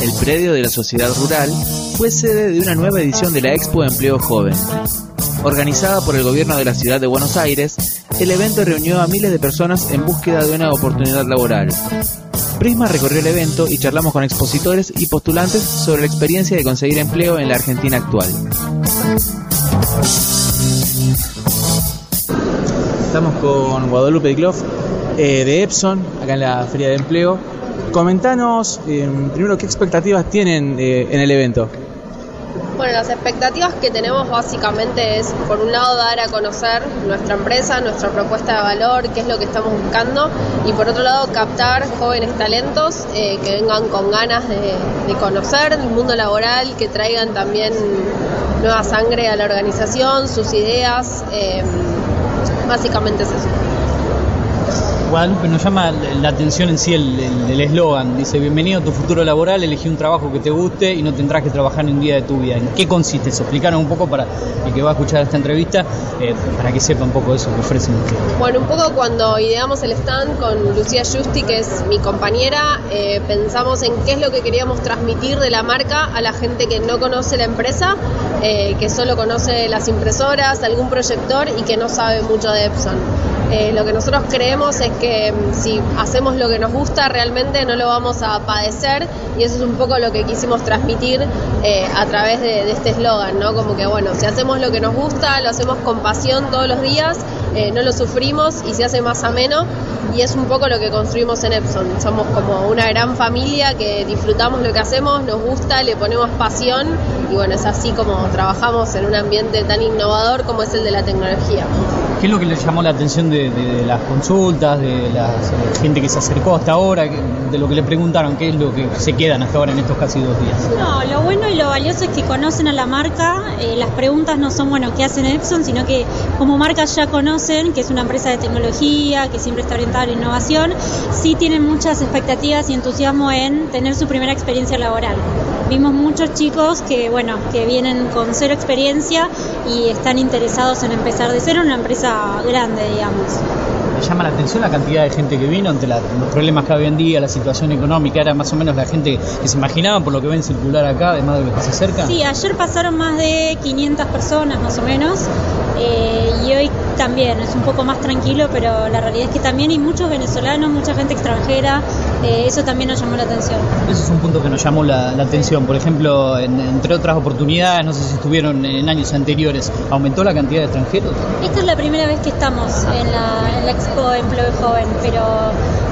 El predio de la Sociedad Rural fue sede de una nueva edición de la Expo Empleo Joven. Organizada por el gobierno de la ciudad de Buenos Aires, el evento reunió a miles de personas en búsqueda de una oportunidad laboral. Prisma recorrió el evento y charlamos con expositores y postulantes sobre la experiencia de conseguir empleo en la Argentina actual. Estamos con Guadalupe Dicloff eh, de Epson, acá en la Feria de Empleo. Comentanos eh, primero qué expectativas tienen eh, en el evento. Bueno, las expectativas que tenemos básicamente es, por un lado, dar a conocer nuestra empresa, nuestra propuesta de valor, qué es lo que estamos buscando, y por otro lado, captar jóvenes talentos eh, que vengan con ganas de, conocer el mundo laboral, que traigan también nueva sangre a la organización, sus ideas. Eh, básicamente es eso. Guadalupe, nos llama la atención en sí el eslogan. Dice, bienvenido a tu futuro laboral, elegí un trabajo que te guste y no tendrás que trabajar en un día de tu vida. ¿En qué consiste eso? Explicaron un poco para el que va a escuchar esta entrevista, eh, para que sepa un poco eso que ofrecen. Bueno, un poco cuando ideamos el stand con Lucía Justi, que es mi compañera, eh, pensamos en qué es lo que queríamos transmitir de la marca a la gente que no conoce la empresa, eh, que solo conoce las impresoras, algún proyector y que no sabe mucho de Epson. Lo que nosotros creemos es que mm, si hacemos lo que nos gusta realmente no lo vamos a padecer y eso es un poco lo que quisimos transmitir eh, a través de, este eslogan, ¿no? Como que bueno, si hacemos lo que nos gusta, lo hacemos con pasión todos los días, eh, no lo sufrimos y se hace más ameno y es un poco lo que construimos en Epson. Somos como una gran familia que disfrutamos lo que hacemos, nos gusta, le ponemos pasión y bueno, es así como trabajamos en un ambiente tan innovador como es el de la tecnología. ¿Qué es lo que le llamó la atención de, las consultas, de la gente que se acercó hasta ahora, de lo que le preguntaron? ¿Qué es lo que se quedan hasta ahora en estos casi dos días? No, lo bueno y lo valioso es que conocen a la marca. Eh, las preguntas no son, bueno, ¿qué hacen Epson? Sino que como marca ya conocen que es una empresa de tecnología, que siempre está orientada a la innovación. Sí tienen muchas expectativas y entusiasmo en tener su primera experiencia laboral. Vimos muchos chicos que, bueno, que vienen con cero experiencia y están interesados en empezar de cero en una empresa grande, digamos. Llama la atención la cantidad de gente que vino ante los problemas que hoy en día, la situación económica, era más o menos la gente que se imaginaba por lo que ven circular acá, además de lo que se acerca. Sí, ayer pasaron más de 500 personas más o menos eh, y hoy también es un poco más tranquilo, pero la realidad es que también hay muchos venezolanos, mucha gente extranjera, eh, eso también nos llamó la atención. Eso es un punto que nos llamó la, atención. Por ejemplo, entre otras oportunidades, no sé si estuvieron en años anteriores, ¿aumentó la cantidad de extranjeros? Esta es la primera vez que estamos en la, Expo Empleo Joven, pero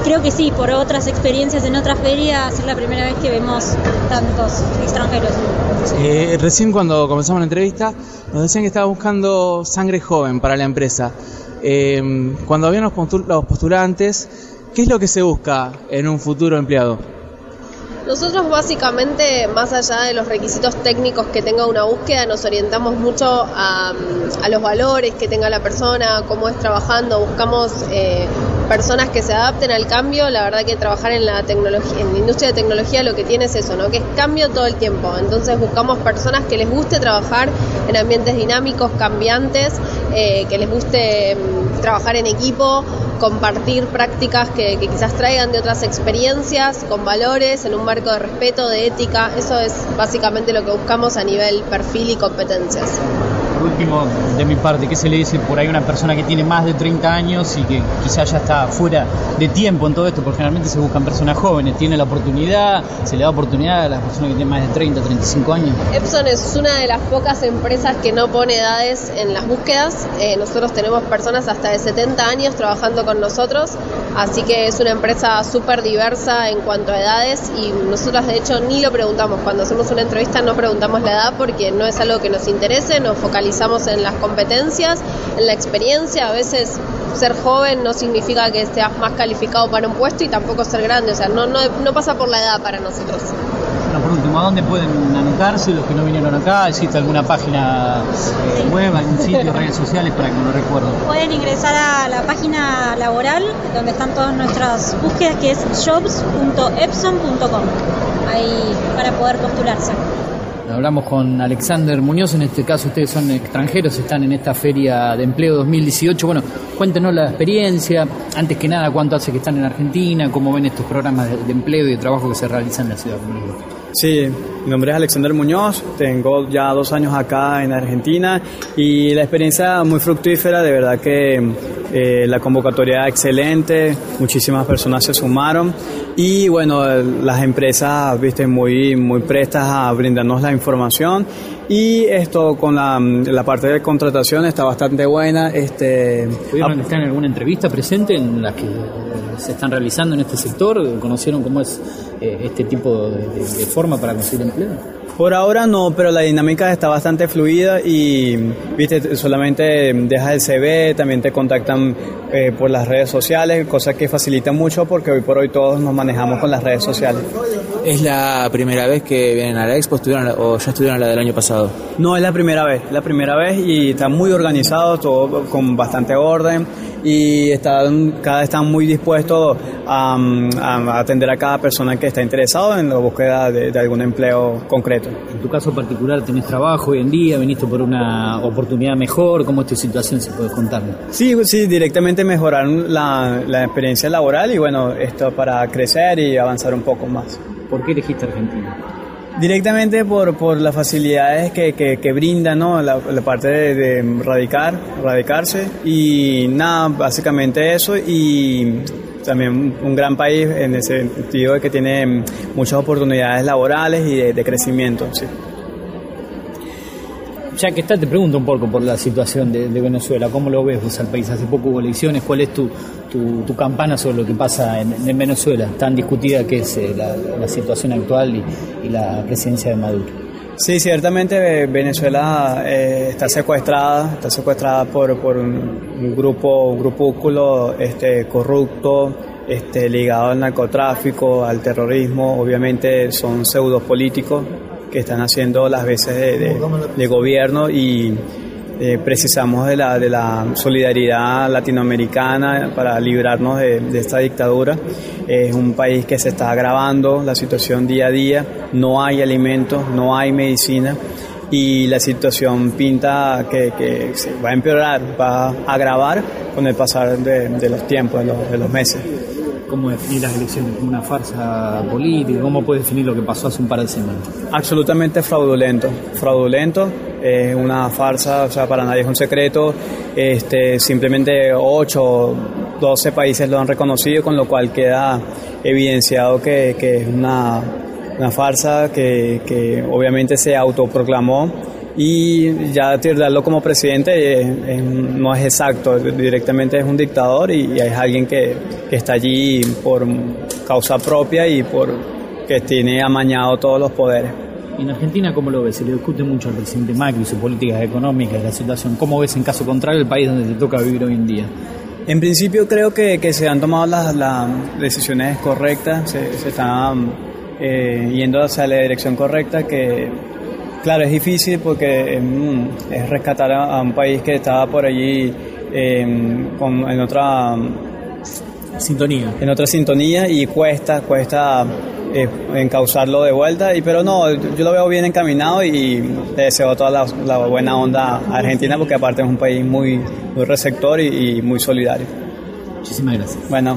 creo que sí, por otras experiencias en otras ferias, es la primera vez que vemos tantos extranjeros. Eh, recién cuando comenzamos la entrevista nos decían que estaba buscando sangre joven para la empresa. Eh, cuando habían los postulantes, ¿Qué es lo que se busca en un futuro empleado? Nosotros básicamente, más allá de los requisitos técnicos que tenga una búsqueda, nos orientamos mucho a, los valores que tenga la persona, cómo es trabajando, buscamos eh, personas que se adapten al cambio. La verdad que trabajar en la tecnología, en la industria de tecnología lo que tiene es eso, ¿no? Que es cambio todo el tiempo. Entonces buscamos personas que les guste trabajar en ambientes dinámicos, cambiantes, eh, que les guste mm, trabajar en equipo, compartir prácticas que, que, quizás traigan de otras experiencias, con valores, en un marco de respeto, de ética. Eso es básicamente lo que buscamos a nivel perfil y competencias último, de mi parte, ¿qué se le dice por ahí a una persona que tiene más de 30 años y que quizás ya está fuera de tiempo en todo esto? Porque generalmente se buscan personas jóvenes, tiene la oportunidad, se le da oportunidad a las personas que tienen más de 30, 35 años. Epson es una de las pocas empresas que no pone edades en las búsquedas. Eh, nosotros tenemos personas hasta de 70 años trabajando con nosotros, así que es una empresa súper diversa en cuanto a edades y nosotros de hecho ni lo preguntamos. Cuando hacemos una entrevista no preguntamos la edad porque no es algo que nos interese, nos focalizamos en las competencias, en la experiencia. A veces ser joven no significa que seas más calificado para un puesto y tampoco ser grande. O sea, no, no, pasa por la edad para nosotros. Bueno, por último, ¿a dónde pueden anotarse los que no vinieron acá? ¿Existe alguna página eh, web, algún sitio, redes sociales para que no recuerdo? Pueden ingresar a la página laboral donde están todas nuestras búsquedas que es jobs.epson.com ahí para poder postularse. Hablamos con Alexander Muñoz, en este caso ustedes son extranjeros, están en esta feria de empleo 2018. Bueno, cuéntenos la experiencia, antes que nada, cuánto hace que están en Argentina, cómo ven estos programas de, empleo y de trabajo que se realizan en la ciudad. Sí, mi nombre es Alexander Muñoz, tengo ya dos años acá en Argentina y la experiencia muy fructífera, de verdad que eh, la convocatoria excelente, muchísimas personas se sumaron y bueno, las empresas, viste, muy, muy prestas a brindarnos la información y esto con la, la parte de contratación está bastante buena. Este, ¿Pudieron estar en alguna entrevista presente en la que se están realizando en este sector? ¿Conocieron cómo es eh, este tipo de, de forma para conseguir empleo? Por ahora no, pero la dinámica está bastante fluida y, viste, solamente dejas el CV, también te contactan eh, por las redes sociales, cosa que facilita mucho porque hoy por hoy todos nos manejamos con las redes sociales. ¿Es la primera vez que vienen a la expo o ya estuvieron la del año pasado? No, es la primera vez, la primera vez y está muy organizado, todo con bastante orden y están, cada están muy dispuestos a, atender a cada persona que está interesado en la búsqueda de, algún empleo concreto. En tu caso particular, ¿tenés trabajo hoy en día? ¿Viniste por una oportunidad mejor? ¿Cómo es tu situación, si puedes contarme? Sí, sí, directamente mejorar la, la experiencia laboral y bueno, esto para crecer y avanzar un poco más. ¿Por qué elegiste Argentina? Directamente por, por las facilidades que, que, brinda ¿no? la, parte de, radicar, radicarse y nada, básicamente eso y también un gran país en el sentido de que tiene muchas oportunidades laborales y de, crecimiento. Sí. Ya que está, te pregunto un poco por la situación de, Venezuela, ¿cómo lo ves vos al país? Hace poco hubo elecciones, ¿cuál es tu, tu, campana sobre lo que pasa en, Venezuela, tan discutida que es eh, la, situación actual y, la presidencia de Maduro. Sí, ciertamente eh, Venezuela eh, está secuestrada, está secuestrada por, por un, grupo, un grupúsculo este, corrupto, este, ligado al narcotráfico, al terrorismo, obviamente son pseudo políticos que están haciendo las veces de, de gobierno y eh, precisamos de la, de la solidaridad latinoamericana para librarnos de, esta dictadura. Es un país que se está agravando la situación día a día, no hay alimentos, no hay medicina y la situación pinta que, que se va a empeorar, va a agravar con el pasar de, los tiempos, de los, de los meses. ¿Cómo definir las elecciones? ¿Como una farsa política? ¿Cómo puede definir lo que pasó hace un par de semanas? Absolutamente fraudulento. Fraudulento, es una farsa, o sea, para nadie es un secreto. Este, simplemente 8 o 12 países lo han reconocido, con lo cual queda evidenciado que, es una, una farsa que obviamente se autoproclamó y ya tirarlo como presidente no es exacto, directamente es un dictador y, es alguien que, que, está allí por causa propia y por que tiene amañado todos los poderes. En Argentina, ¿cómo lo ves? Se le discute mucho al presidente Macri, sus políticas económicas, la situación. ¿Cómo ves en caso contrario el país donde te toca vivir hoy en día? En principio creo que, que se han tomado las, las decisiones correctas, se, se están eh, yendo hacia la dirección correcta, que Claro, es difícil porque em, es rescatar a, un país que estaba por allí em, en otra sintonía. En otra sintonía y cuesta, cuesta eh, encauzarlo de vuelta. Y, pero no, yo lo veo bien encaminado y le deseo toda la, buena onda a Argentina porque aparte es un país muy, muy receptor y, y muy solidario. Muchísimas gracias. Bueno.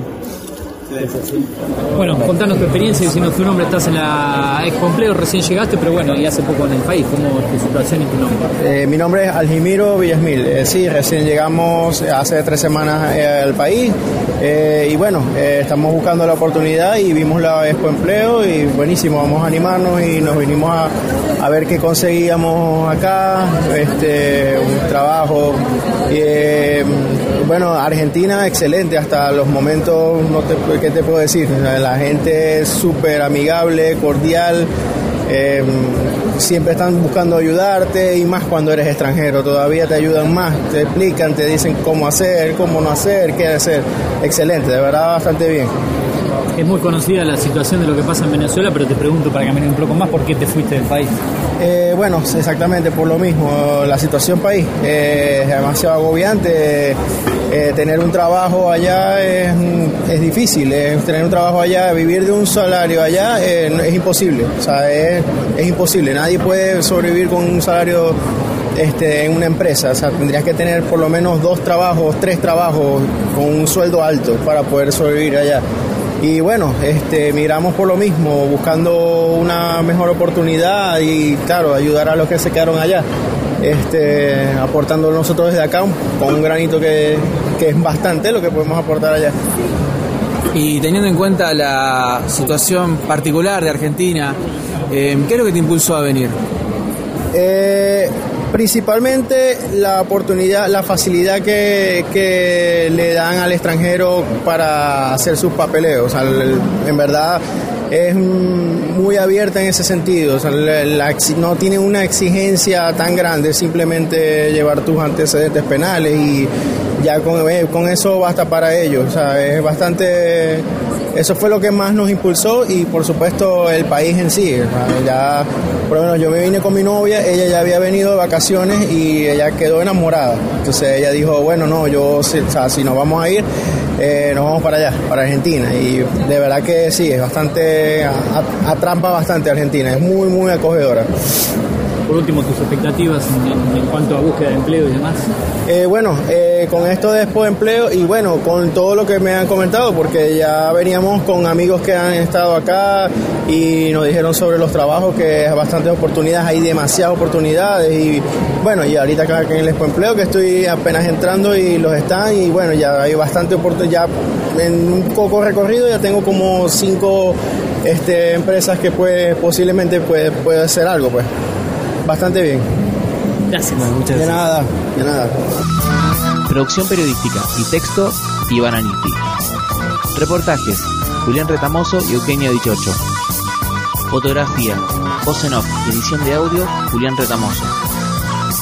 Bueno, contanos tu experiencia, diciendo tu nombre, estás en la Expo Empleo, recién llegaste, pero bueno, y hace poco en el país, ¿cómo es tu situación y tu nombre? Eh, mi nombre es Aljimiro Villasmil, eh, sí, recién llegamos hace tres semanas eh, al país y bueno, estamos buscando la oportunidad y vimos la Expo Empleo y buenísimo, vamos a animarnos y nos vinimos a, a ver qué conseguíamos acá, este, un trabajo. Bueno, Argentina excelente, hasta los momentos no te ¿qué te puedo decir? La gente es súper amigable, cordial, em, siempre están buscando ayudarte y más cuando eres extranjero, todavía te ayudan más, te explican, te dicen cómo hacer, cómo no hacer, qué hacer. Excelente, de verdad bastante bien. Es muy conocida la situación de lo que pasa en Venezuela, pero te pregunto para cambiar un poco más, ¿por qué te fuiste del país? Eh, bueno, exactamente por lo mismo. La situación país eh, es demasiado agobiante. Eh, tener un trabajo allá es, difícil. tener un trabajo allá, vivir de un salario allá es imposible. O sea, es, es imposible. Nadie puede sobrevivir con un salario este, en una empresa. O sea, tendrías que tener por lo menos dos trabajos, tres trabajos con un sueldo alto para poder sobrevivir allá. Y bueno, este, miramos por lo mismo, buscando una mejor oportunidad y claro, ayudar a los que se quedaron allá. Este, aportando nosotros desde acá con un granito que, es bastante lo que podemos aportar allá. Y teniendo en cuenta la situación particular de Argentina, eh, ¿qué es lo que te impulsó a venir? Eh, Principalmente la oportunidad, la facilidad que, le dan al extranjero para hacer sus papeleos. en verdad es muy abierta en ese sentido. no tiene una exigencia tan grande, simplemente llevar tus antecedentes penales y ya con, eh, con eso basta para ellos. Es bastante eso fue lo que más nos impulsó y por supuesto el país en sí. Ya, por lo menos yo me vine con mi novia, ella ya había venido de vacaciones y ella quedó enamorada. Entonces ella dijo, bueno, no, yo, o sea, si nos vamos a ir, eh, nos vamos para allá, para Argentina. Y de verdad que sí, es bastante, atrampa bastante Argentina, es muy, muy acogedora por último, tus expectativas en, cuanto a búsqueda de empleo y demás. Eh, bueno, eh, con esto de Expo de Empleo y bueno, con todo lo que me han comentado, porque ya veníamos con amigos que han estado acá y nos dijeron sobre los trabajos que hay bastantes oportunidades, hay demasiadas oportunidades y bueno, y ahorita acá en el Expo Empleo que estoy apenas entrando y los están y bueno, ya hay bastante oportunidad, ya en un poco recorrido ya tengo como cinco este, empresas que puede, posiblemente puede, puede hacer algo pues bastante bien. Gracias. muchas De nada, de nada. Producción periodística y texto, Iván Aniti. Reportajes, Julián Retamoso y Eugenio Dichocho. Fotografía, voz en off y edición de audio, Julián Retamoso.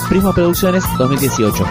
Prisma Producciones 2018.